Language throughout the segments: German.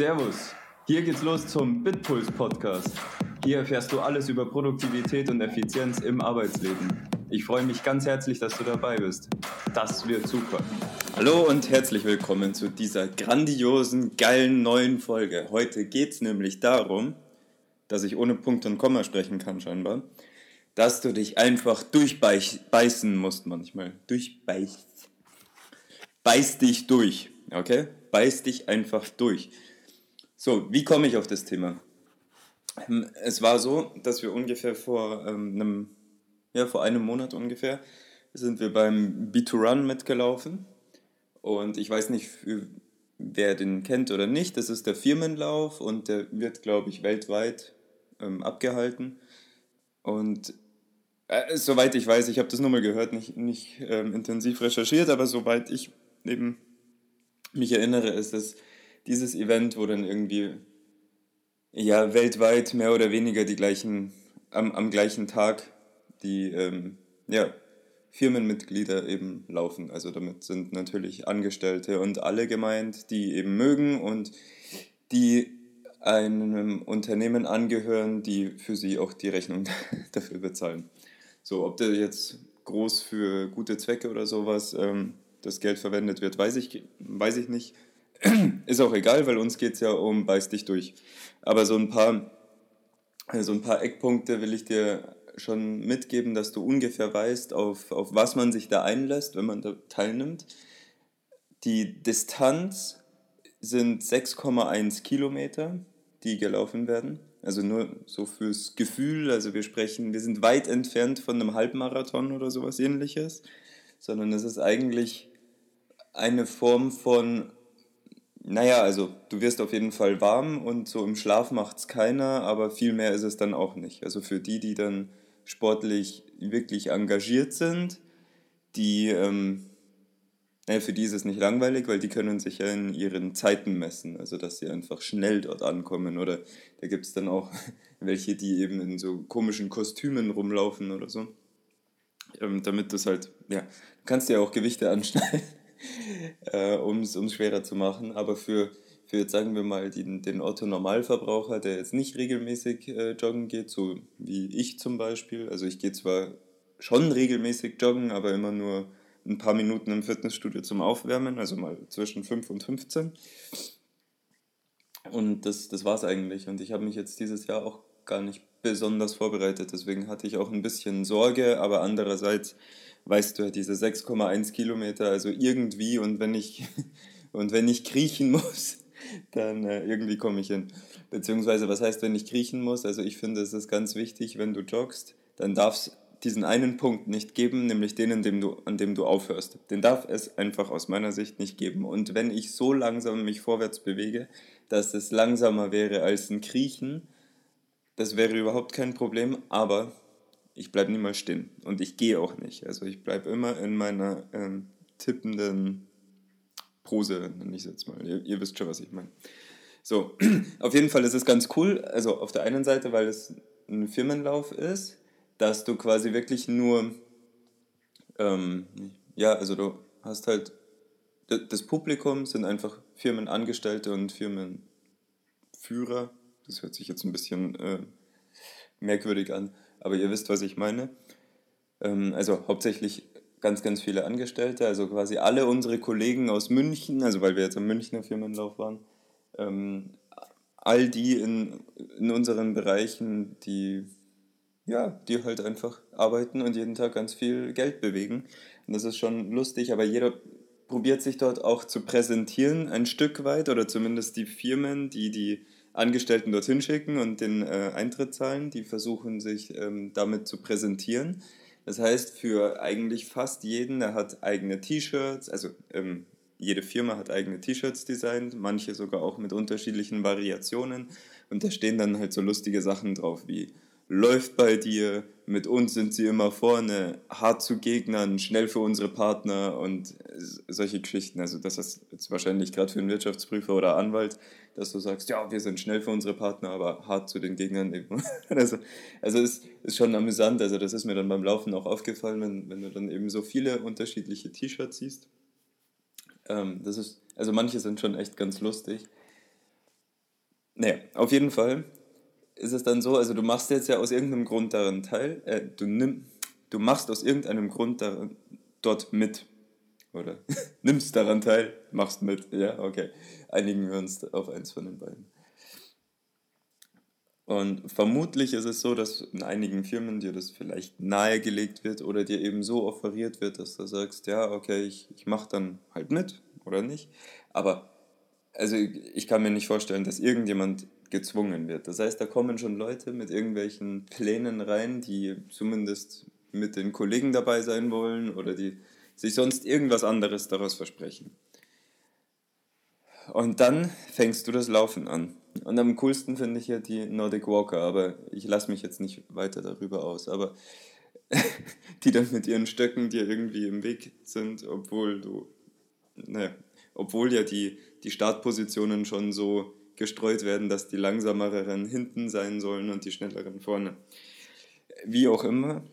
Servus, hier geht's los zum Bitpuls Podcast. Hier erfährst du alles über Produktivität und Effizienz im Arbeitsleben. Ich freue mich ganz herzlich, dass du dabei bist. Das wird super. Hallo und herzlich willkommen zu dieser grandiosen, geilen neuen Folge. Heute geht's nämlich darum, dass ich ohne Punkt und Komma sprechen kann scheinbar, dass du dich einfach durchbeißen musst manchmal. Durchbeißt. Beiß dich durch, okay? Beiß dich einfach durch. So, wie komme ich auf das Thema? Ähm, es war so, dass wir ungefähr vor ähm, einem, ja, vor einem Monat ungefähr, sind wir beim B2Run mitgelaufen. Und ich weiß nicht, wer den kennt oder nicht. Das ist der Firmenlauf und der wird, glaube ich, weltweit ähm, abgehalten. Und äh, soweit ich weiß, ich habe das nur mal gehört, nicht, nicht ähm, intensiv recherchiert, aber soweit ich eben mich erinnere, ist es dieses Event, wo dann irgendwie ja weltweit mehr oder weniger die gleichen, am, am gleichen Tag die ähm, ja, Firmenmitglieder eben laufen. Also damit sind natürlich Angestellte und alle gemeint, die eben mögen und die einem Unternehmen angehören, die für sie auch die Rechnung dafür bezahlen. So, ob der jetzt groß für gute Zwecke oder sowas ähm, das Geld verwendet wird, weiß ich, weiß ich nicht. Ist auch egal, weil uns geht es ja um Beiß dich durch. Aber so ein paar, so ein paar Eckpunkte will ich dir schon mitgeben, dass du ungefähr weißt, auf, auf was man sich da einlässt, wenn man da teilnimmt. Die Distanz sind 6,1 Kilometer, die gelaufen werden. Also nur so fürs Gefühl, also wir sprechen, wir sind weit entfernt von einem Halbmarathon oder sowas ähnliches, sondern es ist eigentlich eine Form von, naja, also du wirst auf jeden Fall warm und so im Schlaf macht es keiner, aber viel mehr ist es dann auch nicht. Also für die, die dann sportlich wirklich engagiert sind, die, ähm, naja, für die ist es nicht langweilig, weil die können sich ja in ihren Zeiten messen, also dass sie einfach schnell dort ankommen. Oder da gibt es dann auch welche, die eben in so komischen Kostümen rumlaufen oder so. Ähm, damit das halt, ja, du kannst ja auch Gewichte anschneiden äh, um es schwerer zu machen. Aber für, für jetzt sagen wir mal den, den Otto-Normalverbraucher, der jetzt nicht regelmäßig äh, joggen geht, so wie ich zum Beispiel. Also ich gehe zwar schon regelmäßig joggen, aber immer nur ein paar Minuten im Fitnessstudio zum Aufwärmen, also mal zwischen 5 und 15. Und das, das war es eigentlich. Und ich habe mich jetzt dieses Jahr auch gar nicht besonders vorbereitet. Deswegen hatte ich auch ein bisschen Sorge, aber andererseits weißt du, diese 6,1 Kilometer, also irgendwie und wenn ich, und wenn ich kriechen muss, dann äh, irgendwie komme ich hin. Beziehungsweise, was heißt, wenn ich kriechen muss? Also ich finde, es ist ganz wichtig, wenn du joggst, dann darf es diesen einen Punkt nicht geben, nämlich den, an dem, du, an dem du aufhörst. Den darf es einfach aus meiner Sicht nicht geben. Und wenn ich so langsam mich vorwärts bewege, dass es langsamer wäre als ein Kriechen, das wäre überhaupt kein Problem, aber ich bleibe niemals stehen und ich gehe auch nicht. Also ich bleibe immer in meiner ähm, tippenden Pose, nenne ich es jetzt mal. Ihr, ihr wisst schon, was ich meine. So, auf jeden Fall ist es ganz cool. Also auf der einen Seite, weil es ein Firmenlauf ist, dass du quasi wirklich nur, ähm, ja, also du hast halt, das Publikum sind einfach Firmenangestellte und Firmenführer. Das hört sich jetzt ein bisschen äh, merkwürdig an aber ihr wisst, was ich meine. Ähm, also hauptsächlich ganz, ganz viele Angestellte, also quasi alle unsere Kollegen aus München, also weil wir jetzt am Münchner Firmenlauf waren, ähm, all die in, in unseren Bereichen, die ja, die halt einfach arbeiten und jeden Tag ganz viel Geld bewegen. Und das ist schon lustig, aber jeder probiert sich dort auch zu präsentieren, ein Stück weit, oder zumindest die Firmen, die die Angestellten dorthin schicken und den äh, Eintritt zahlen. Die versuchen sich ähm, damit zu präsentieren. Das heißt, für eigentlich fast jeden, der hat eigene T-Shirts, also ähm, jede Firma hat eigene T-Shirts designt, manche sogar auch mit unterschiedlichen Variationen. Und da stehen dann halt so lustige Sachen drauf wie läuft bei dir, mit uns sind sie immer vorne, hart zu Gegnern, schnell für unsere Partner und solche Geschichten. Also das ist jetzt wahrscheinlich gerade für einen Wirtschaftsprüfer oder Anwalt, dass du sagst, ja, wir sind schnell für unsere Partner, aber hart zu den Gegnern eben. also also es ist schon amüsant, also das ist mir dann beim Laufen auch aufgefallen, wenn, wenn du dann eben so viele unterschiedliche T-Shirts siehst. Ähm, das ist, also manche sind schon echt ganz lustig. Naja, auf jeden Fall ist es dann so, also du machst jetzt ja aus irgendeinem Grund daran teil, äh, du, nimm, du machst aus irgendeinem Grund daran, dort mit. Oder nimmst daran teil, machst mit. Ja, okay. Einigen wir uns auf eins von den beiden. Und vermutlich ist es so, dass in einigen Firmen dir das vielleicht nahegelegt wird oder dir eben so offeriert wird, dass du sagst, ja, okay, ich, ich mache dann halt mit oder nicht. Aber also ich kann mir nicht vorstellen, dass irgendjemand gezwungen wird. Das heißt, da kommen schon Leute mit irgendwelchen Plänen rein, die zumindest mit den Kollegen dabei sein wollen oder die sich sonst irgendwas anderes daraus versprechen. Und dann fängst du das Laufen an. Und am coolsten finde ich ja die Nordic Walker, aber ich lasse mich jetzt nicht weiter darüber aus. Aber die dann mit ihren Stöcken dir irgendwie im Weg sind, obwohl du, naja, obwohl ja die, die Startpositionen schon so gestreut werden, dass die langsameren hinten sein sollen und die schnelleren vorne. Wie auch immer,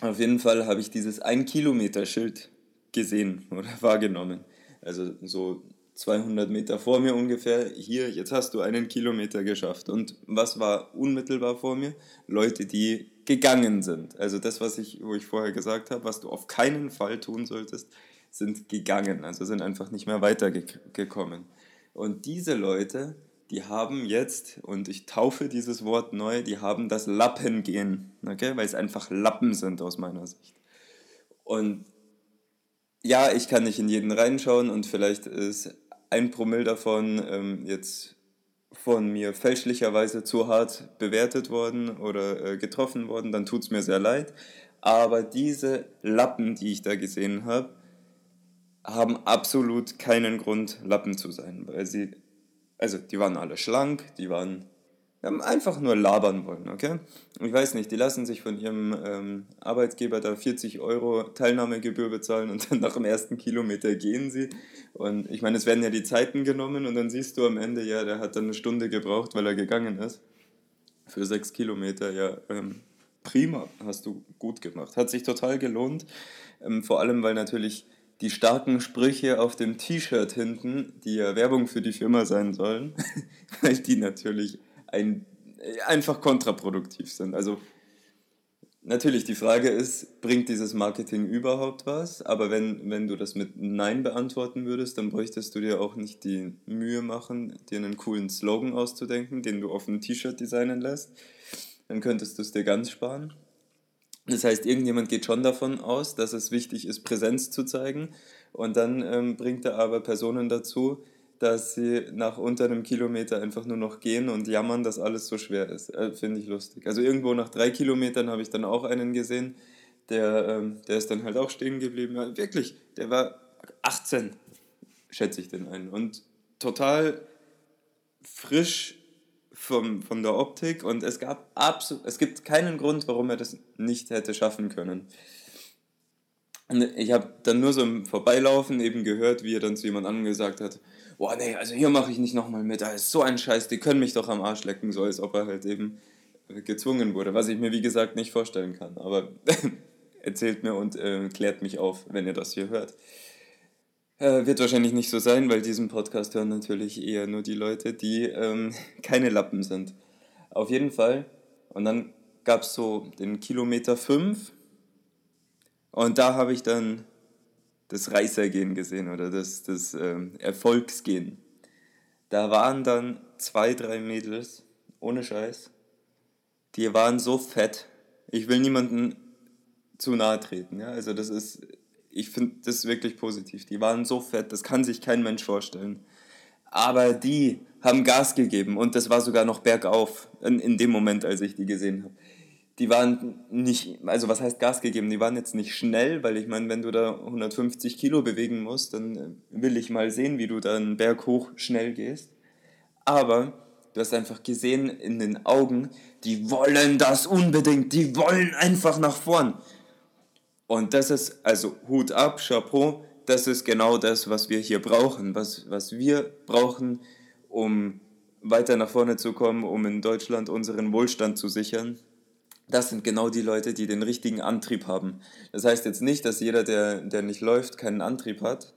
auf jeden Fall habe ich dieses 1-Kilometer-Schild gesehen oder wahrgenommen. Also so 200 Meter vor mir ungefähr, hier, jetzt hast du einen Kilometer geschafft. Und was war unmittelbar vor mir? Leute, die gegangen sind. Also das, was ich, wo ich vorher gesagt habe, was du auf keinen Fall tun solltest, sind gegangen, also sind einfach nicht mehr weitergekommen. Und diese Leute, die haben jetzt, und ich taufe dieses Wort neu, die haben das Lappengehen, okay? weil es einfach Lappen sind aus meiner Sicht. Und ja, ich kann nicht in jeden reinschauen und vielleicht ist ein Promille davon ähm, jetzt von mir fälschlicherweise zu hart bewertet worden oder äh, getroffen worden, dann tut es mir sehr leid. Aber diese Lappen, die ich da gesehen habe, haben absolut keinen Grund, Lappen zu sein, weil sie, also die waren alle schlank, die waren haben einfach nur labern wollen, okay? Ich weiß nicht, die lassen sich von ihrem ähm, Arbeitgeber da 40 Euro Teilnahmegebühr bezahlen und dann nach dem ersten Kilometer gehen sie. Und ich meine, es werden ja die Zeiten genommen und dann siehst du am Ende, ja, der hat dann eine Stunde gebraucht, weil er gegangen ist. Für sechs Kilometer, ja, ähm, prima, hast du gut gemacht. Hat sich total gelohnt, ähm, vor allem, weil natürlich die starken Sprüche auf dem T-Shirt hinten, die ja Werbung für die Firma sein sollen, weil die natürlich ein, einfach kontraproduktiv sind. Also natürlich, die Frage ist, bringt dieses Marketing überhaupt was? Aber wenn, wenn du das mit Nein beantworten würdest, dann bräuchtest du dir auch nicht die Mühe machen, dir einen coolen Slogan auszudenken, den du auf ein T-Shirt designen lässt. Dann könntest du es dir ganz sparen. Das heißt, irgendjemand geht schon davon aus, dass es wichtig ist, Präsenz zu zeigen. Und dann ähm, bringt er aber Personen dazu, dass sie nach unter einem Kilometer einfach nur noch gehen und jammern, dass alles so schwer ist. Äh, Finde ich lustig. Also irgendwo nach drei Kilometern habe ich dann auch einen gesehen, der, ähm, der ist dann halt auch stehen geblieben. Ja, wirklich, der war 18, schätze ich den einen. Und total frisch vom, von der Optik und es gab absolut, es gibt keinen Grund, warum er das nicht hätte schaffen können. Und ich habe dann nur so im Vorbeilaufen eben gehört, wie er dann zu jemand anderem gesagt hat, boah nee, also hier mache ich nicht nochmal mit, da ist so ein Scheiß, die können mich doch am Arsch lecken, so als ob er halt eben gezwungen wurde, was ich mir wie gesagt nicht vorstellen kann. Aber erzählt mir und äh, klärt mich auf, wenn ihr das hier hört. Äh, wird wahrscheinlich nicht so sein, weil diesen Podcast hören natürlich eher nur die Leute, die ähm, keine Lappen sind. Auf jeden Fall. Und dann gab es so den Kilometer 5. Und da habe ich dann das Reißergehen gesehen oder das, das ähm, Erfolgsgehen. Da waren dann zwei, drei Mädels, ohne Scheiß, die waren so fett. Ich will niemanden zu nahe treten. Ja? Also das ist ich finde das wirklich positiv. Die waren so fett, das kann sich kein Mensch vorstellen. Aber die haben Gas gegeben und das war sogar noch bergauf in, in dem Moment, als ich die gesehen habe. Die waren nicht, also was heißt Gas gegeben? Die waren jetzt nicht schnell, weil ich meine, wenn du da 150 Kilo bewegen musst, dann äh, will ich mal sehen, wie du da einen Berg hoch schnell gehst. Aber du hast einfach gesehen in den Augen, die wollen das unbedingt, die wollen einfach nach vorn. Und das ist, also Hut ab, Chapeau, das ist genau das, was wir hier brauchen, was, was wir brauchen, um weiter nach vorne zu kommen, um in Deutschland unseren Wohlstand zu sichern. Das sind genau die Leute, die den richtigen Antrieb haben. Das heißt jetzt nicht, dass jeder, der, der nicht läuft, keinen Antrieb hat.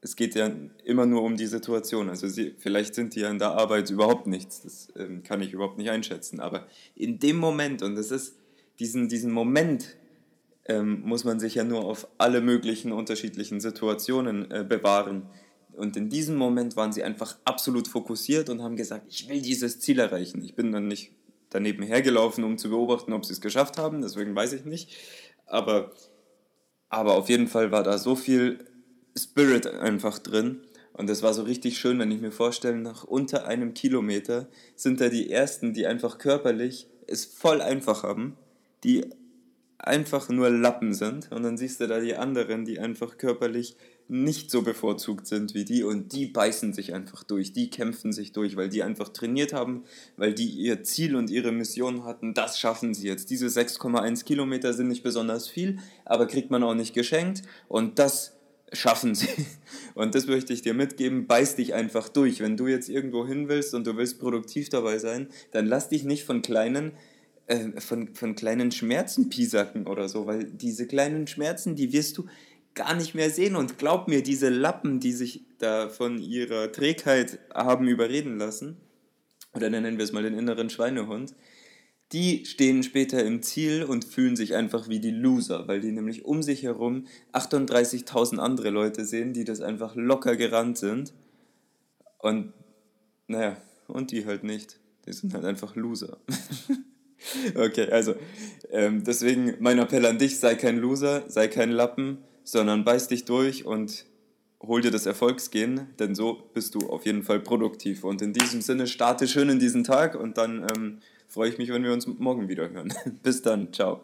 es geht ja immer nur um die Situation. Also sie, vielleicht sind die ja in der Arbeit überhaupt nichts, das ähm, kann ich überhaupt nicht einschätzen. Aber in dem Moment, und das ist diesen, diesen Moment, ähm, muss man sich ja nur auf alle möglichen unterschiedlichen Situationen äh, bewahren. Und in diesem Moment waren sie einfach absolut fokussiert und haben gesagt, ich will dieses Ziel erreichen. Ich bin dann nicht daneben hergelaufen, um zu beobachten, ob sie es geschafft haben, deswegen weiß ich nicht. Aber, aber auf jeden Fall war da so viel Spirit einfach drin. Und das war so richtig schön, wenn ich mir vorstelle, nach unter einem Kilometer sind da die Ersten, die einfach körperlich es voll einfach haben, die einfach nur Lappen sind. Und dann siehst du da die anderen, die einfach körperlich nicht so bevorzugt sind wie die und die beißen sich einfach durch, die kämpfen sich durch, weil die einfach trainiert haben, weil die ihr Ziel und ihre Mission hatten, das schaffen sie jetzt. Diese 6,1 Kilometer sind nicht besonders viel, aber kriegt man auch nicht geschenkt und das schaffen sie. Und das möchte ich dir mitgeben, beiß dich einfach durch. Wenn du jetzt irgendwo hin willst und du willst produktiv dabei sein, dann lass dich nicht von kleinen, äh, von, von kleinen Schmerzen piesacken oder so, weil diese kleinen Schmerzen, die wirst du gar nicht mehr sehen. Und glaub mir, diese Lappen, die sich da von ihrer Trägheit haben überreden lassen, oder nennen wir es mal den inneren Schweinehund, die stehen später im Ziel und fühlen sich einfach wie die Loser, weil die nämlich um sich herum 38.000 andere Leute sehen, die das einfach locker gerannt sind. Und naja, und die halt nicht. Die sind halt einfach Loser. okay, also ähm, deswegen mein Appell an dich, sei kein Loser, sei kein Lappen, sondern beiß dich durch und hol dir das Erfolgsgehen, denn so bist du auf jeden Fall produktiv. Und in diesem Sinne starte schön in diesen Tag und dann... Ähm, freue ich mich, wenn wir uns morgen wieder hören. Bis dann, ciao.